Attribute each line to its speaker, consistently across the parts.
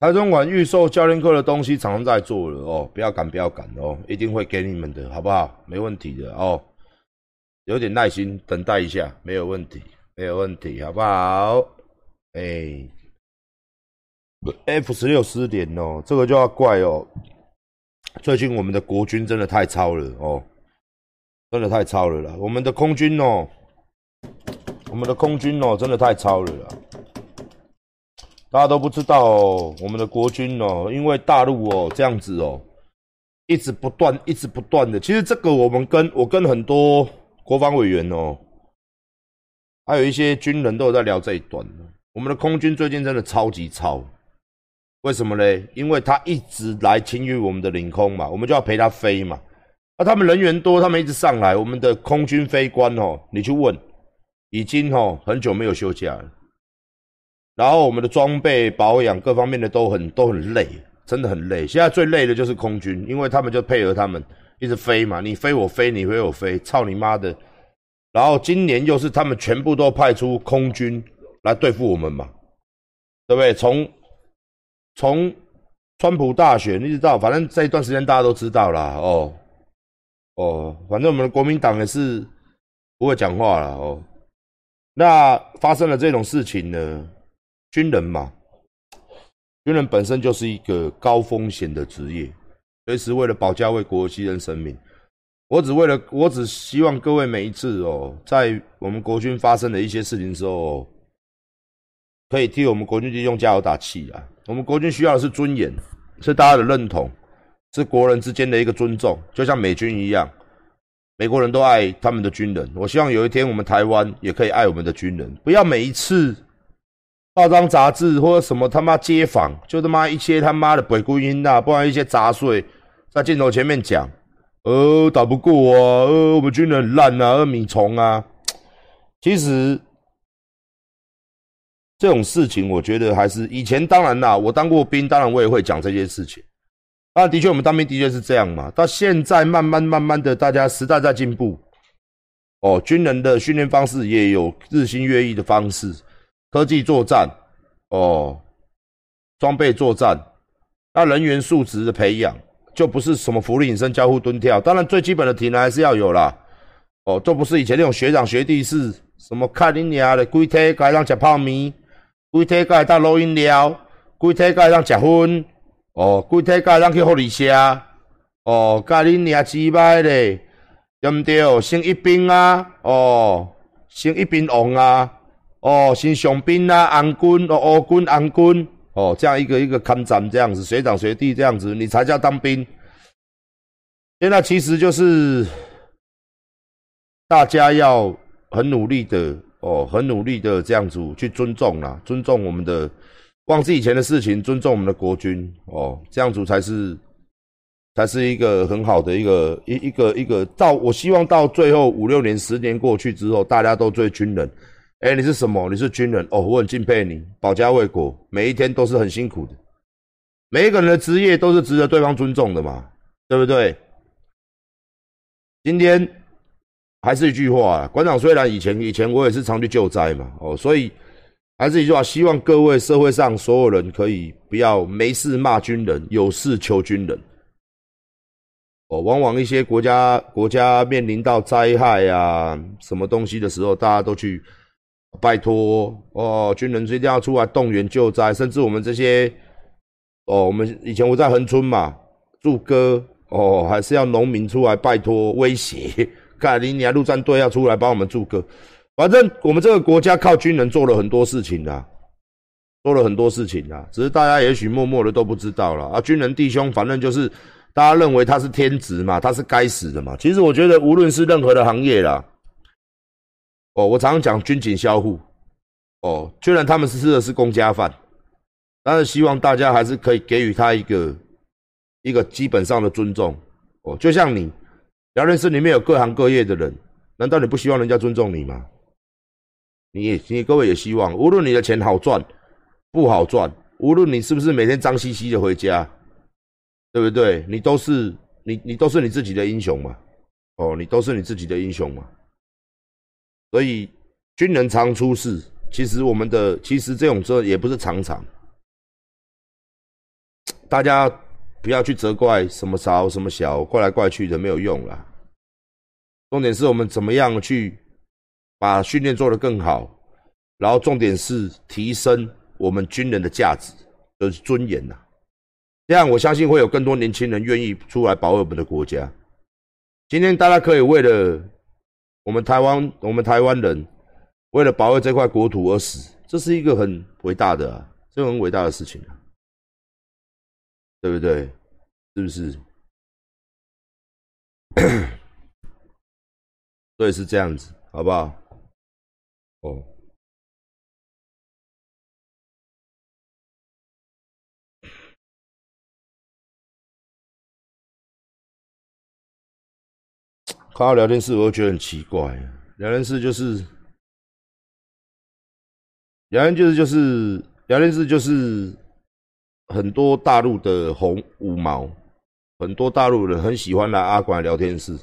Speaker 1: 台中馆预售教练课的东西，常常在做了哦，不要赶，不要赶哦，一定会给你们的，好不好？没问题的哦，有点耐心等待一下，没有问题，没有问题，好不好？哎，F 十六失联哦，这个就要怪哦，最近我们的国军真的太超了哦，真的太超了啦，我们的空军哦，我们的空军哦，真的太超了啦。大家都不知道哦，我们的国军哦，因为大陆哦这样子哦，一直不断、一直不断的。其实这个我们跟我跟很多国防委员哦，还有一些军人都有在聊这一段。我们的空军最近真的超级超，为什么呢？因为他一直来侵入我们的领空嘛，我们就要陪他飞嘛。那他们人员多，他们一直上来，我们的空军飞官哦，你去问，已经哦很久没有休假了。然后我们的装备保养各方面的都很都很累，真的很累。现在最累的就是空军，因为他们就配合他们一直飞嘛，你飞我飞，你飞我飞，操你妈的！然后今年又是他们全部都派出空军来对付我们嘛，对不对？从从川普大选一直到，反正这一段时间大家都知道啦，哦哦，反正我们的国民党也是不会讲话了哦。那发生了这种事情呢？军人嘛，军人本身就是一个高风险的职业，随时为了保家卫国牺牲生命。我只为了，我只希望各位每一次哦，在我们国军发生的一些事情时候，可以替我们国军弟兄加油打气啊！我们国军需要的是尊严，是大家的认同，是国人之间的一个尊重，就像美军一样，美国人都爱他们的军人。我希望有一天我们台湾也可以爱我们的军人，不要每一次。报章杂志或者什么他妈街访，就他妈一些他妈的鬼故音呐，不然一些杂碎在镜头前面讲，呃，打不过啊，呃，我们军人烂啊，呃，米虫啊。其实这种事情，我觉得还是以前当然啦，我当过兵，当然我也会讲这些事情。那的确，我们当兵的确是这样嘛。到现在慢慢慢慢的，大家时代在进步，哦，军人的训练方式也有日新月异的方式。科技作战，哦，装备作战，那人员素质的培养，就不是什么福利隐身、交互蹲跳，当然最基本的体能还是要有啦。哦，都不是以前那种学长学弟是什么看你娘的，规天该让吃泡面，规天该当录音料，规天该让吃薰，哦，规天该让去护理下，哦，该你娘鸡掰嘞，对不对？升一兵啊，哦，升一兵王啊。哦，新雄兵啊，安军哦，欧军安军哦，这样一个一个看展这样子，学长学弟这样子，你才叫当兵。现在其实就是大家要很努力的哦，很努力的这样子去尊重啦，尊重我们的，忘记以前的事情，尊重我们的国军哦，这样子才是才是一个很好的一个一一个一个到，我希望到最后五六年、十年过去之后，大家都做军人。哎，你是什么？你是军人哦，我很敬佩你，保家卫国，每一天都是很辛苦的。每一个人的职业都是值得对方尊重的嘛，对不对？今天还是一句话啊，馆长虽然以前以前我也是常去救灾嘛，哦，所以还是一句话，希望各位社会上所有人可以不要没事骂军人，有事求军人。哦，往往一些国家国家面临到灾害啊什么东西的时候，大家都去。拜托哦，军人一定要出来动员救灾，甚至我们这些哦，我们以前我在横村嘛，驻歌哦，还是要农民出来拜托威胁，盖林尼亚陆战队要出来帮我们驻歌。反正我们这个国家靠军人做了很多事情啦，做了很多事情啦，只是大家也许默默的都不知道了啊。军人弟兄，反正就是大家认为他是天职嘛，他是该死的嘛。其实我觉得，无论是任何的行业啦。哦，我常常讲军警相互。哦，虽然他们是吃的是公家饭，但是希望大家还是可以给予他一个一个基本上的尊重。哦，就像你，聊天室里面有各行各业的人，难道你不希望人家尊重你吗？你也，你各位也希望，无论你的钱好赚不好赚，无论你是不是每天脏兮兮的回家，对不对？你都是你，你都是你自己的英雄嘛。哦，你都是你自己的英雄嘛。所以军人常出事，其实我们的其实这种车也不是常常，大家不要去责怪什么少什么小，怪来怪去的没有用啦。重点是我们怎么样去把训练做得更好，然后重点是提升我们军人的价值就是尊严呐。这样我相信会有更多年轻人愿意出来保卫我们的国家。今天大家可以为了我们台湾，我们台湾人为了保卫这块国土而死，这是一个很伟大的，这很伟大的事情啊，对不对？是不是？对，是这样子，好不好？哦，看到聊天室，我就觉得很奇怪。聊天室就是，聊天就是就是聊天室就是很多大陆的红五毛，很多大陆人很喜欢来阿管聊天室。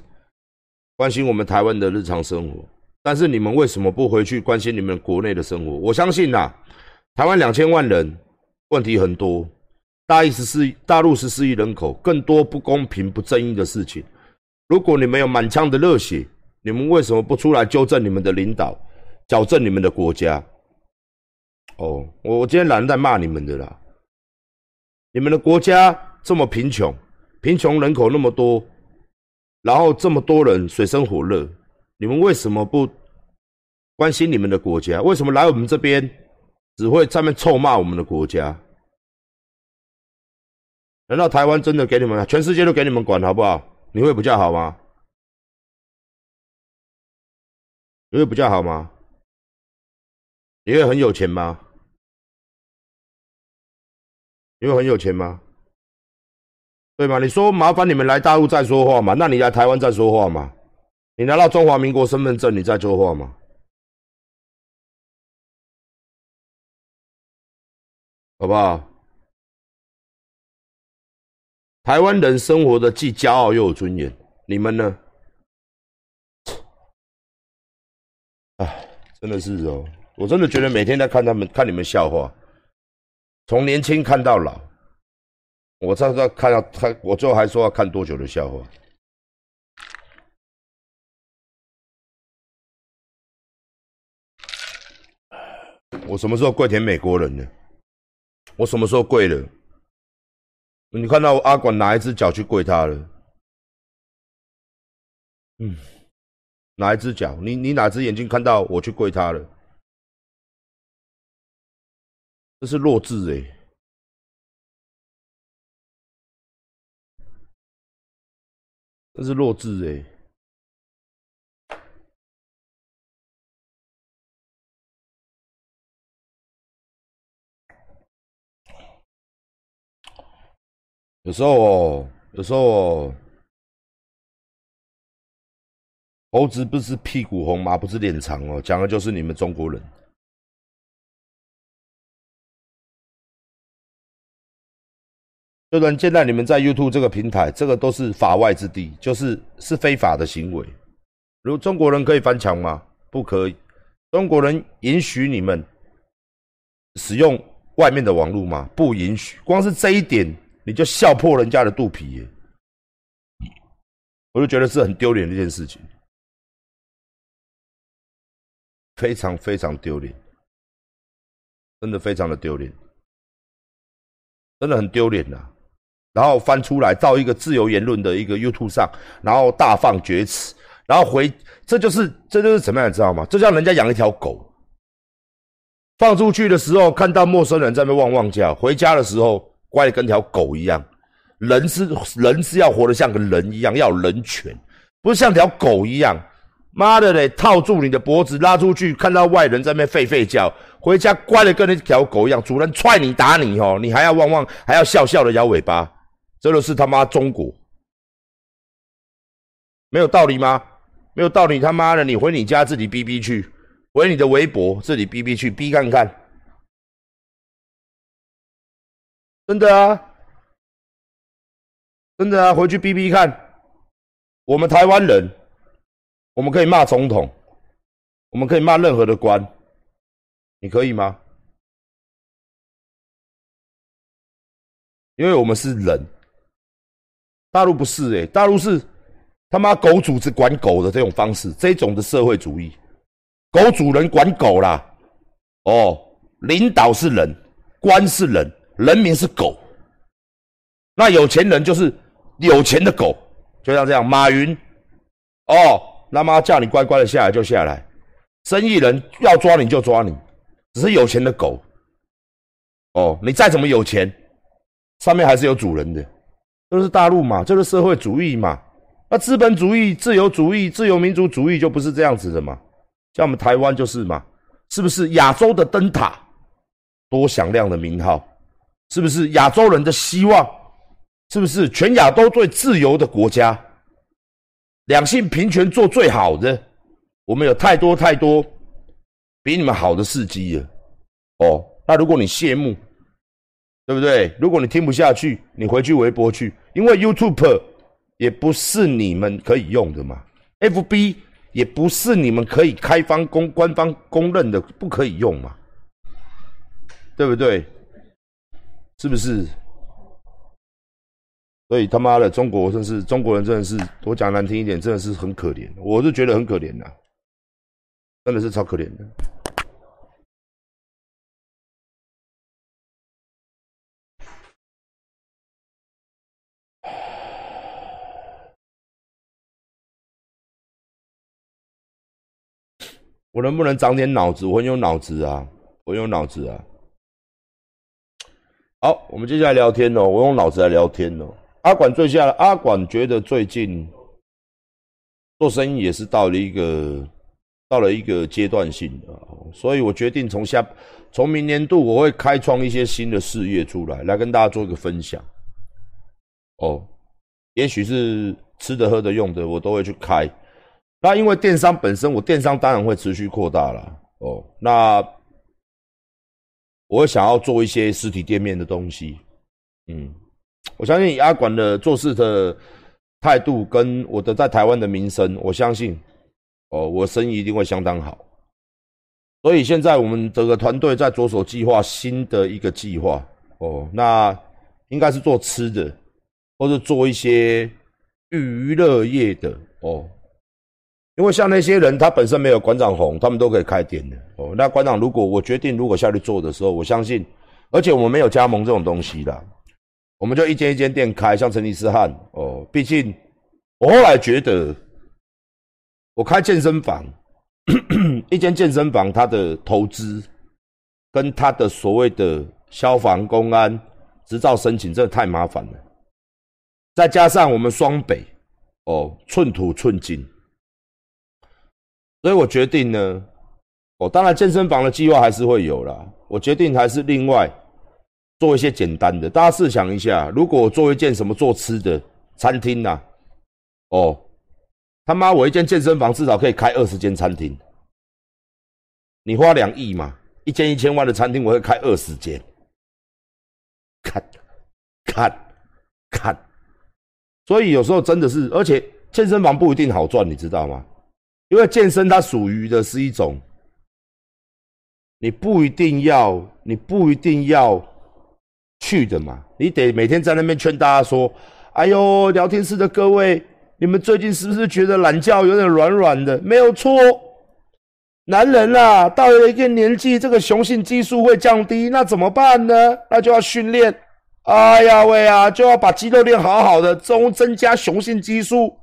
Speaker 1: 关心我们台湾的日常生活，但是你们为什么不回去关心你们国内的生活？我相信呐，台湾两千万人，问题很多，大一十四大陆十四亿人口，更多不公平、不正义的事情。如果你们有满腔的热血，你们为什么不出来纠正你们的领导，矫正你们的国家？哦，我我今天懒得在骂你们的啦。你们的国家这么贫穷，贫穷人口那么多。然后这么多人水深火热，你们为什么不关心你们的国家？为什么来我们这边只会在面臭骂我们的国家？难道台湾真的给你们，全世界都给你们管好不好？你会比较好吗？你会比较好吗？你会很有钱吗？你会很有钱吗？对吗？你说麻烦你们来大陆再说话嘛？那你来台湾再说话嘛？你拿到中华民国身份证，你再说话嘛？好不好？台湾人生活的既骄傲又有尊严，你们呢？哎，真的是哦，我真的觉得每天在看他们看你们笑话，从年轻看到老。我在这看到他，我最后还说要看多久的笑话。我什么时候跪舔美国人呢？我什么时候跪了？你看到阿管哪一只脚去跪他了？嗯，哪一只脚？你你哪只眼睛看到我去跪他了？这是弱智哎！这是弱智哎！有时候哦，有时候哦，猴子不是屁股红，吗不是脸长哦，讲的就是你们中国人。就然现在你们在 YouTube 这个平台，这个都是法外之地，就是是非法的行为。如中国人可以翻墙吗？不可以。中国人允许你们使用外面的网络吗？不允许。光是这一点，你就笑破人家的肚皮！我就觉得是很丢脸的一件事情，非常非常丢脸，真的非常的丢脸，真的很丢脸呐！然后翻出来到一个自由言论的一个 YouTube 上，然后大放厥词，然后回，这就是这就是怎么样，知道吗？这像人家养一条狗，放出去的时候看到陌生人在那汪汪叫，回家的时候乖的跟条狗一样。人是人是要活得像个人一样，要人权，不是像条狗一样。妈的嘞，套住你的脖子拉出去，看到外人在那吠吠叫，回家乖的跟那条狗一样，主人踹你打你哦，你还要汪汪，还要笑笑的摇尾巴。这就是他妈中国，没有道理吗？没有道理，他妈的，你回你家自己逼逼去，回你的微博自己逼逼去逼看看，真的啊，真的啊，回去逼逼看。我们台湾人，我们可以骂总统，我们可以骂任何的官，你可以吗？因为我们是人，大陆不是诶，大陆是他妈狗主子管狗的这种方式，这种的社会主义，狗主人管狗啦，哦，领导是人，官是人，人民是狗，那有钱人就是有钱的狗，就像这样，马云，哦，他妈叫你乖乖的下来就下来，生意人要抓你就抓你，只是有钱的狗，哦，你再怎么有钱。上面还是有主人的，这是大陆嘛？这是社会主义嘛？那资本主义、自由主义、自由民主主义就不是这样子的嘛？像我们台湾就是嘛？是不是亚洲的灯塔？多响亮的名号？是不是亚洲人的希望？是不是全亚洲最自由的国家？两性平权做最好的？我们有太多太多比你们好的事迹了。哦，那如果你羡慕？对不对？如果你听不下去，你回去微博去，因为 YouTube 也不是你们可以用的嘛，FB 也不是你们可以开放公官方公认的，不可以用嘛，对不对？是不是？所以他妈的，中国真是中国人，真的是我讲难听一点，真的是很可怜，我是觉得很可怜的，真的是超可怜的。我能不能长点脑子？我很有脑子啊，我有脑子啊。好，我们接下来聊天哦。我用脑子来聊天哦。阿管最下了，阿管觉得最近做生意也是到了一个到了一个阶段性的，所以我决定从下从明年度我会开创一些新的事业出来，来跟大家做一个分享。哦，也许是吃的、喝的、用的，我都会去开。那因为电商本身，我电商当然会持续扩大了哦。那我想要做一些实体店面的东西，嗯，我相信阿管的做事的态度跟我的在台湾的名声，我相信哦，我生意一定会相当好。所以现在我们整个团队在着手计划新的一个计划哦，那应该是做吃的，或者做一些娱乐业的哦。因为像那些人，他本身没有馆长红，他们都可以开店的哦。那馆长，如果我决定如果下去做的时候，我相信，而且我们没有加盟这种东西的，我们就一间一间店开，像成吉思汗哦。毕竟我后来觉得，我开健身房，一间健身房，它的投资跟它的所谓的消防、公安执照申请，真的太麻烦了。再加上我们双北哦，寸土寸金。所以我决定呢，哦，当然健身房的计划还是会有啦。我决定还是另外做一些简单的。大家试想一下，如果我做一件什么做吃的餐厅呐，哦，他妈我一间健身房至少可以开二十间餐厅。你花两亿嘛，一间一千万的餐厅我会开二十间，看，看，看。所以有时候真的是，而且健身房不一定好赚，你知道吗？因为健身它属于的是一种，你不一定要，你不一定要去的嘛，你得每天在那边劝大家说：“哎呦，聊天室的各位，你们最近是不是觉得懒觉有点软软的？没有错，男人啊，到了一个年纪，这个雄性激素会降低，那怎么办呢？那就要训练。哎呀喂啊，就要把肌肉练好好的，增增加雄性激素。”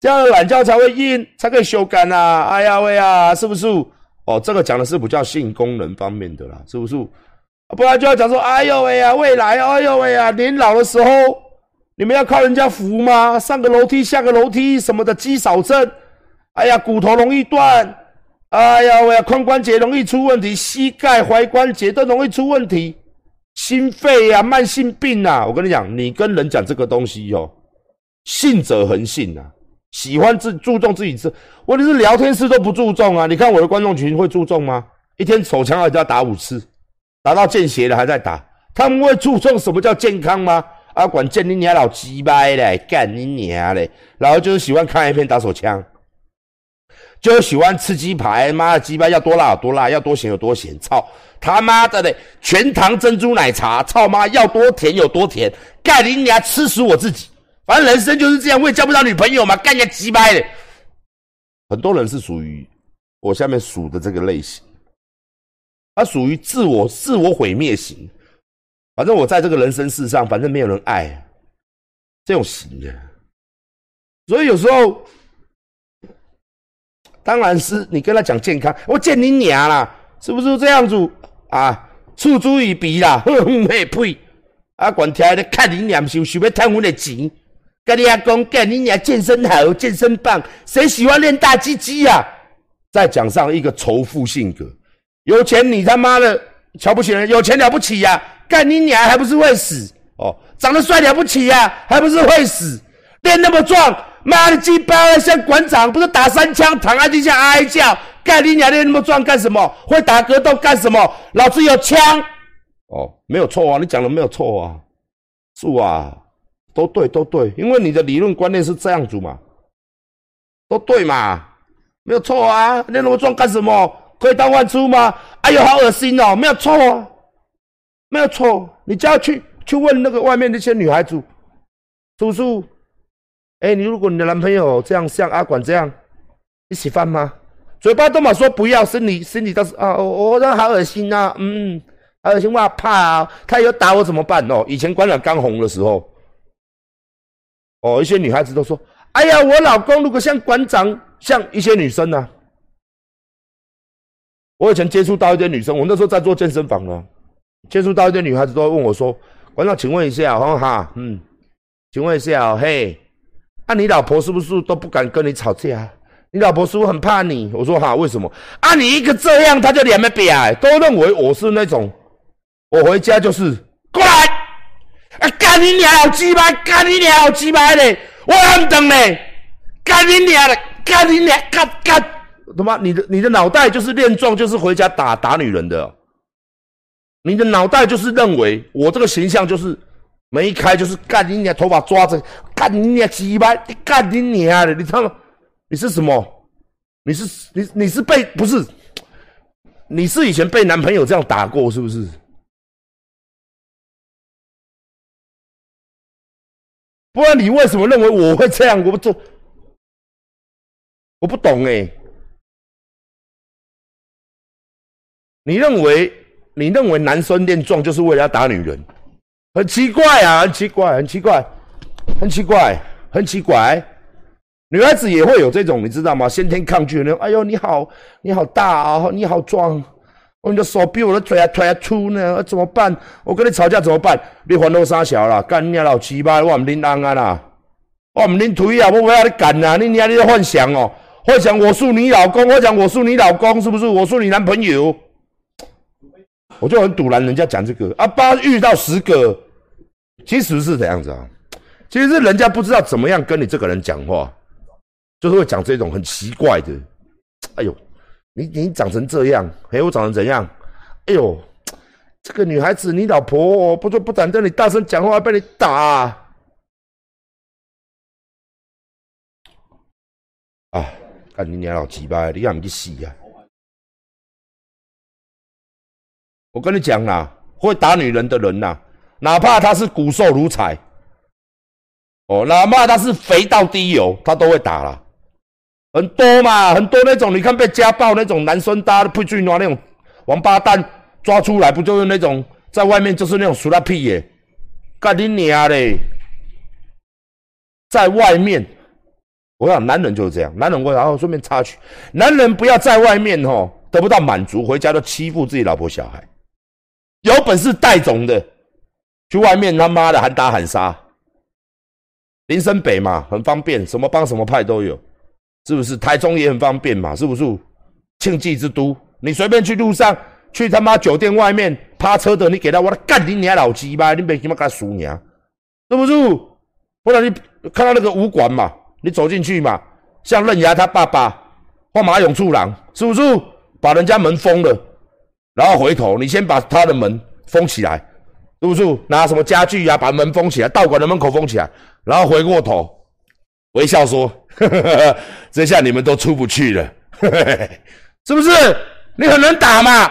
Speaker 1: 这样的懒觉才会硬，才可以修改呐！哎呀喂啊，是不是？哦，这个讲的是比较性功能方面的啦，是不是？不然就要讲说，哎呦喂啊，未来，哎呦喂啊，年老的时候，你们要靠人家扶吗？上个楼梯下个楼梯什么的，肌少症，哎呀，骨头容易断，哎呀喂啊，髋关节容易出问题，膝盖、踝关节都容易出问题，心肺呀，慢性病啊！我跟你讲，你跟人讲这个东西哦，信者恒信呐。喜欢自注重自己吃，问题是聊天室都不注重啊！你看我的观众群会注重吗？一天手枪还要打五次，打到见血了还在打，他们会注重什么叫健康吗？啊，管见你娘老鸡掰嘞，干你娘嘞！然后就是喜欢看一片打手枪，就喜欢吃鸡排，妈的鸡排要多辣有多辣，要多咸有多咸，操他妈的嘞！全糖珍珠奶茶，操妈要多甜有多甜，干你娘吃死我自己！反正人生就是这样，我也交不到女朋友嘛，干你鸡掰的。很多人是属于我下面数的这个类型，他属于自我自我毁灭型。反正我在这个人生世上，反正没有人爱这种型的，所以有时候，当然是你跟他讲健康，我见你娘啦，是不是这样子啊？嗤之以鼻啦，哼哼嘿呸！啊，管天的看你娘，想想要贪我的钱，跟你阿公干你娘健身好，健身棒，谁喜欢练大鸡鸡呀？再讲上一个仇富性格，有钱你他妈的瞧不起人，有钱了不起呀？干你娘还不是会死哦？长得帅了不起呀，还不是会死？练那么壮，妈的鸡巴像馆长，不是打三枪躺在地下哀叫？干你娘练那么壮干什么？会打格斗干什么？老子有枪哦，没有错啊，你讲的没有错啊，是啊，都对都对，因为你的理论观念是这样子嘛，都对嘛，没有错啊，练那么壮干什么？可以当饭吃吗？哎呦，好恶心哦，没有错啊。没有错，你就要去去问那个外面那些女孩子，叔叔，哎，你如果你的男朋友这样像阿管这样，你喜欢吗？嘴巴都嘛说不要，身体身体倒是啊，我我好恶心呐，嗯，好恶心，我怕啊，他有打我怎么办哦？以前馆长刚红的时候，哦，一些女孩子都说，哎呀，我老公如果像馆长，像一些女生呢，我以前接触到一些女生，我那时候在做健身房呢。接触到一些女孩子都会问我说：“馆长，请问一下，我说哈，嗯，请问一下，嘿，啊，你老婆是不是都不敢跟你吵架？你老婆是不是很怕你？”我说：“哈，为什么？啊，你一个这样，他就脸没瘪，都认为我是那种，我回家就是过来，干你娘鸡巴，干你娘鸡巴嘞，我很等嘞，干你娘的，干你娘，干干，他妈，你的你的脑袋就是练壮，就是回家打打女人的。”你的脑袋就是认为我这个形象就是门一开就是干你娘头发抓着干你娘鸡巴干你娘的，你他妈你是什么？你是你你是被不是？你是以前被男朋友这样打过是不是？不然你为什么认为我会这样？我不做，我不懂哎。你认为？你认为男生练壮就是为了要打女人？很奇怪啊，很奇怪，很奇怪，很奇怪，很奇怪。女孩子也会有这种，你知道吗？先天抗拒的。哎呦，你好，你好大啊，你好壮，你的手比我的腿还腿还粗呢，怎么办？我跟你吵架怎么办？你烦恼啥小啦？干你老鸡巴，我唔拎安啊啦，我唔拎腿啊，我不要你干啊！你你你在幻想哦，幻想我是你老公，幻想我是你老公，是不是？我是你男朋友。我就很堵拦人家讲这个啊，八遇到十个，其实是怎样子啊？其实是人家不知道怎么样跟你这个人讲话，就是会讲这种很奇怪的。哎呦，你你长成这样，哎，我长成怎样？哎呦，这个女孩子，你老婆不就不敢跟你大声讲话，被你打啊！啊看你娘老鸡巴，你让你去死呀！我跟你讲啦，会打女人的人呐，哪怕他是骨瘦如柴，哦，哪怕他是肥到滴油，他都会打啦。很多嘛，很多那种，你看被家暴那种男生，大家不去拿那种王八蛋抓出来，不就是那种在外面就是那种熟拉屁耶？干你娘嘞！在外面，我想男人就是这样，男人我然后顺便插曲，男人不要在外面哦得不到满足，回家都欺负自己老婆小孩。有本事带种的，去外面他妈的喊打喊杀。林森北嘛，很方便，什么帮什么派都有，是不是？台中也很方便嘛，是不是？庆忌之都，你随便去路上，去他妈酒店外面趴车的，你给他我干你娘老鸡巴，你别他妈干输娘，是不是？不然你看到那个武馆嘛，你走进去嘛，像刃牙他爸爸或马勇处郎，是不是？把人家门封了。然后回头，你先把他的门封起来，是不是？拿什么家具呀，把门封起来，道馆的门口封起来。然后回过头，微笑说：“ 这下你们都出不去了。是不是？你很能打嘛？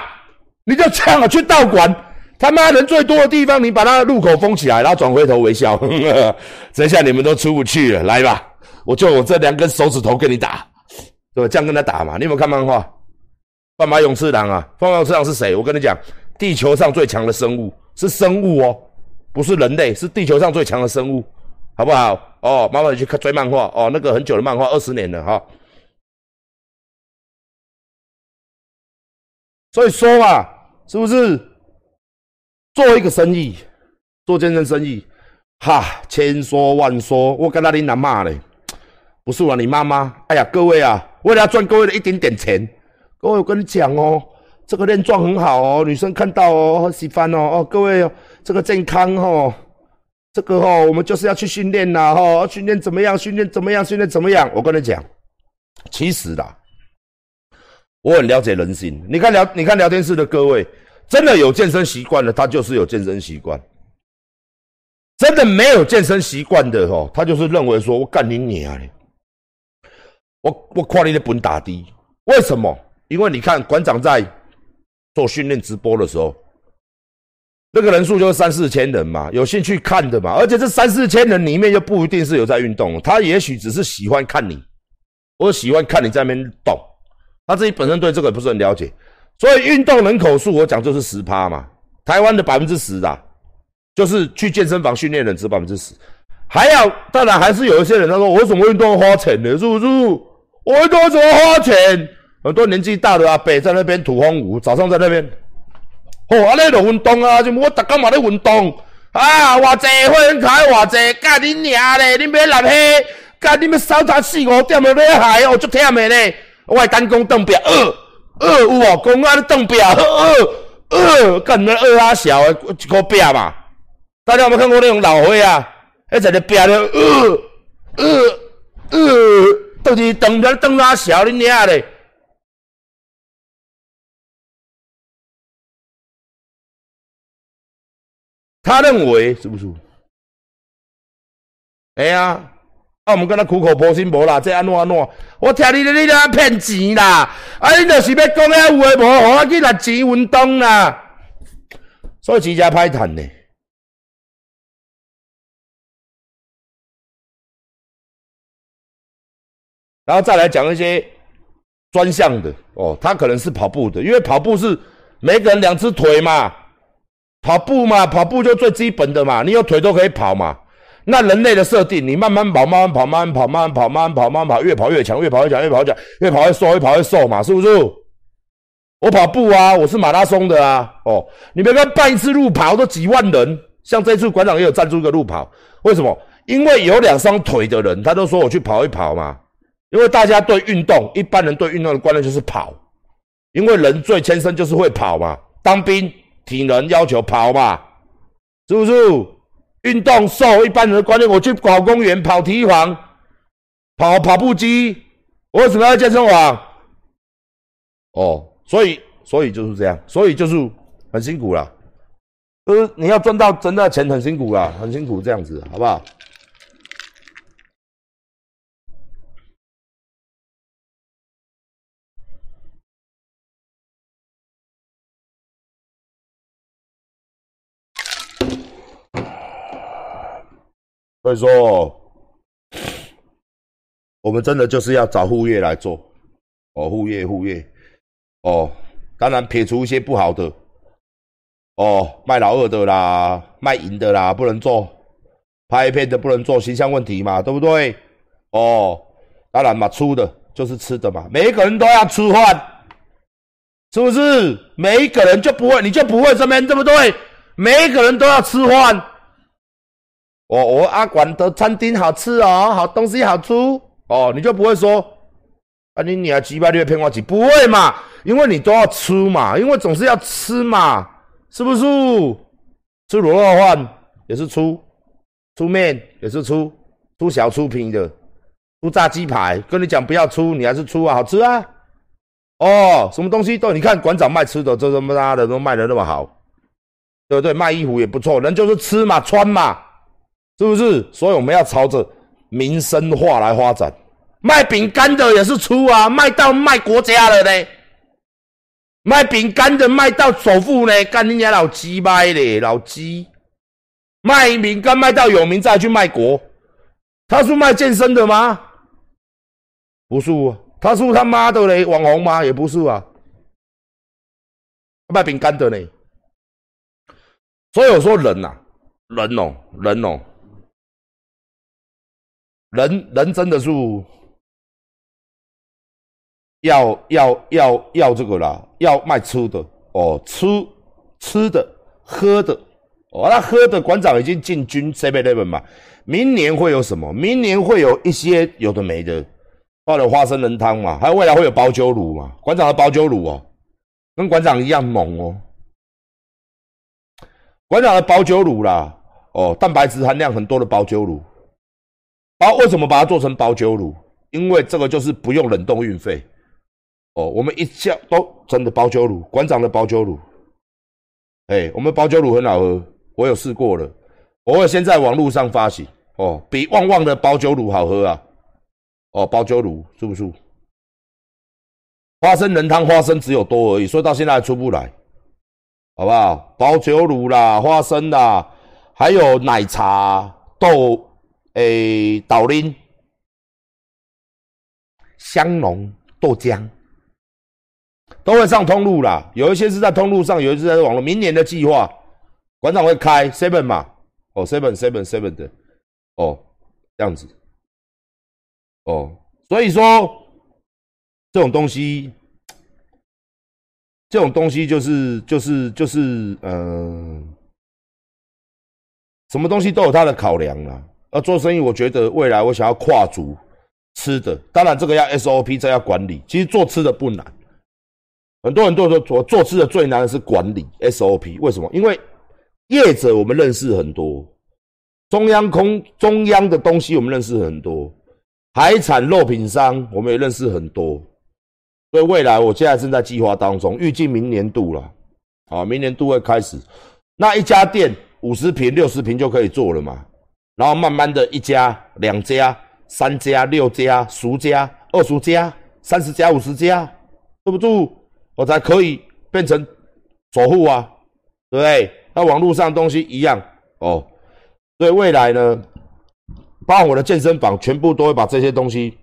Speaker 1: 你就这样去道馆，他妈人最多的地方，你把那路口封起来，然后转回头微笑，这下你们都出不去了。来吧，我就我这两根手指头跟你打，对吧？这样跟他打嘛。你有没有看漫画？半马勇次郎啊，半马勇次郎是谁？我跟你讲，地球上最强的生物是生物哦，不是人类，是地球上最强的生物，好不好？哦，妈妈去看追漫画哦，那个很久的漫画，二十年了哈。所以说嘛，是不是做一个生意，做健身生意，哈，千说万说，我跟他你难骂嘞，不是我你妈妈。哎呀，各位啊，为了赚各位的一点点钱。各位，我跟你讲哦，这个练壮很好哦，女生看到哦，很喜欢哦。哦，各位，这个健康哦，这个哦，我们就是要去训练呐，哈，训练怎么样？训练怎么样？训练怎么样？我跟你讲，其实啦，我很了解人心。你看聊，你看聊天室的各位，真的有健身习惯的，他就是有健身习惯；真的没有健身习惯的哦，他就是认为说我干你娘嘞，我我夸你的本打的，为什么？因为你看馆长在做训练直播的时候，那个人数就是三四千人嘛，有兴趣看的嘛。而且这三四千人里面又不一定是有在运动，他也许只是喜欢看你，或喜欢看你在那边动，他自己本身对这个不是很了解。所以运动人口数我讲就是十趴嘛，台湾的百分之十啊，就是去健身房训练人只百分之十。还要当然还是有一些人他说我为什么运动花钱呢？是不是？我运动怎么花钱？很多年纪大的阿伯在那边土风舞，早上在那边，哦，阿咧做运动啊，就我逐工嘛咧运动啊，偌济会开偌济，干你娘咧！你别来黑，干你们扫他四五点就咧害哦，足忝的咧！我单工凳表，呃呃有哦，公安凳表，呃呃，干那二阿小的一个表嘛？大家有没有看过那种老灰啊？一在咧表咧，呃呃呃，到底凳表凳阿小恁娘咧？他认为是不是？哎呀，啊，我们跟他苦口婆心无啦，这安怎安怎？我听你你咧骗钱啦！啊，你就是要讲遐有诶无，我去拿钱运动啦。所以真正歹谈呢。然后再来讲一些专项的哦，他可能是跑步的，因为跑步是每个人两只腿嘛。跑步嘛，跑步就最基本的嘛，你有腿都可以跑嘛。那人类的设定，你慢慢跑，慢慢跑，慢慢跑，慢慢跑，慢慢跑，慢慢跑，越跑越强，越跑越强，越跑越强，越跑越瘦，越跑越瘦嘛，是不是？我跑步啊，我是马拉松的啊。哦，你别看办一次路跑都几万人，像这次馆长也有赞助一个路跑，为什么？因为有两双腿的人，他都说我去跑一跑嘛。因为大家对运动，一般人对运动的观念就是跑，因为人最天生就是会跑嘛，当兵。体能要求跑嘛，是不是？运动瘦一般人的观念，我去跑公园、跑体育房、跑跑步机，我为什么要健身房？哦，所以所以就是这样，所以就是很辛苦了，就是你要赚到真的钱很辛苦啦，很辛苦这样子，好不好？所以说，我们真的就是要找副业来做，哦，副业副业，哦，当然撇除一些不好的，哦，卖老二的啦，卖淫的啦，不能做，拍片的不能做，形象问题嘛，对不对？哦，当然嘛，出的就是吃的嘛，每一个人都要吃饭，是不是？每一个人就不会，你就不会这边，对不对？每一个人都要吃饭。我我阿管的餐厅好吃哦，好东西好吃哦，你就不会说啊你你还几百六骗我几不会嘛？因为你都要吃嘛，因为总是要吃嘛，是不是？吃卤肉饭也是出，出面也是出，出小出品的，出炸鸡排，跟你讲不要出，你还是出啊，好吃啊！哦，什么东西都你看馆长卖吃的，这这么大的都卖的那么好，对不对？卖衣服也不错，人就是吃嘛，穿嘛。是不是？所以我们要朝着民生化来发展，卖饼干的也是出啊，卖到卖国家了呢。卖饼干的卖到首富呢，干人家老鸡卖嘞，老鸡卖饼干卖到有名再去卖国，他是卖健身的吗？不是，他是他妈的嘞，网红吗？也不是啊，卖饼干的呢。所以我说人呐，人哦，人哦，人人真的是要要要要这个啦，要卖吃的哦，吃吃的喝的哦，那喝的馆长已经进军 Seven Eleven 嘛，明年会有什么？明年会有一些有的没的，包括花生仁汤嘛，还有未来会有保酒乳嘛，馆长的保酒乳哦，跟馆长一样猛哦。馆长的保酒乳啦，哦，蛋白质含量很多的保酒乳，包为什么把它做成保酒乳？因为这个就是不用冷冻运费，哦，我们一下都真的保酒乳，馆长的保酒乳，哎，我们保酒乳很好喝，我有试过了，我会先在网络上发行，哦，比旺旺的保酒乳好喝啊，哦，保酒乳是不是？花生仁汤花生只有多而已，所以到现在还出不来。好不好？保酒乳啦，花生啦，还有奶茶、豆诶、豆奶、香浓豆浆，都会上通路啦。有一些是在通路上，有一些在网络。明年的计划，馆长会开 seven 嘛？哦，seven seven seven 的，哦，这样子，哦，所以说这种东西。这种东西就是就是就是呃，什么东西都有它的考量啦。要做生意，我觉得未来我想要跨足吃的，当然这个要 SOP，这要管理。其实做吃的不难，很多人都说做做吃的最难的是管理 SOP。为什么？因为业者我们认识很多，中央空中央的东西我们认识很多，海产肉品商我们也认识很多。所以未来，我现在正在计划当中，预计明年度了，啊，明年度会开始。那一家店五十平、六十平就可以做了嘛？然后慢慢的一家、两家、三家、六家、十家、二十家、三十家、五十家，对不对？我才可以变成首富啊，对不对？那网络上东西一样哦。所以未来呢，包括我的健身房，全部都会把这些东西。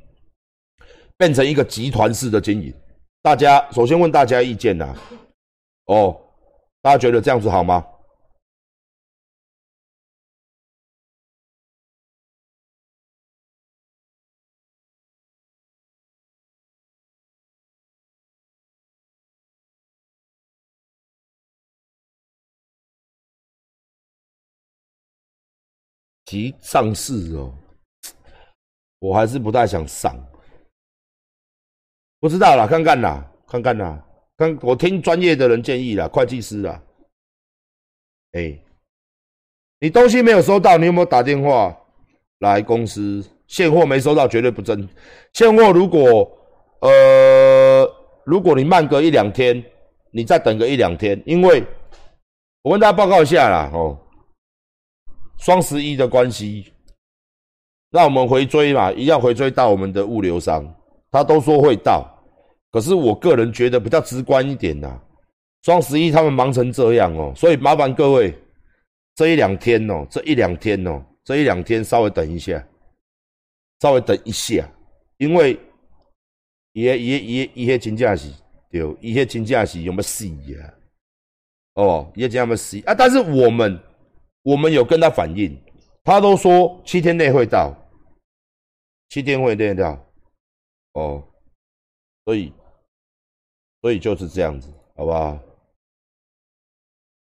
Speaker 1: 变成一个集团式的经营，大家首先问大家意见呐，哦，大家觉得这样子好吗？集上市哦，我还是不太想上。不知道啦，看看啦，看看啦，看我听专业的人建议啦，会计师啦。哎，你东西没有收到，你有没有打电话来公司？现货没收到，绝对不真。现货如果呃，如果你慢个一两天，你再等个一两天，因为我跟大家报告一下啦，哦，双十一的关系，让我们回追嘛，一样回追到我们的物流商。他都说会到，可是我个人觉得比较直观一点呐。双十一他们忙成这样哦，所以麻烦各位这一两天哦，这一两天哦，这一两天稍微等一下，稍微等一下，因为伊些伊些伊些伊些真正是对，伊些真正是有没死呀？哦，伊些真没死啊！但是我们我们有跟他反映，他都说七天内会到，七天会内到。哦，所以，所以就是这样子，好不好？